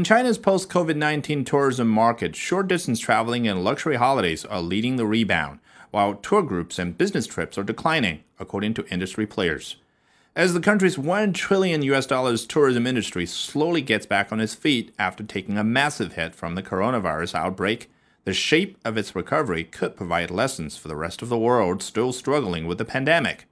In China's post COVID 19 tourism market, short distance traveling and luxury holidays are leading the rebound, while tour groups and business trips are declining, according to industry players. As the country's 1 trillion US dollars tourism industry slowly gets back on its feet after taking a massive hit from the coronavirus outbreak, the shape of its recovery could provide lessons for the rest of the world still struggling with the pandemic.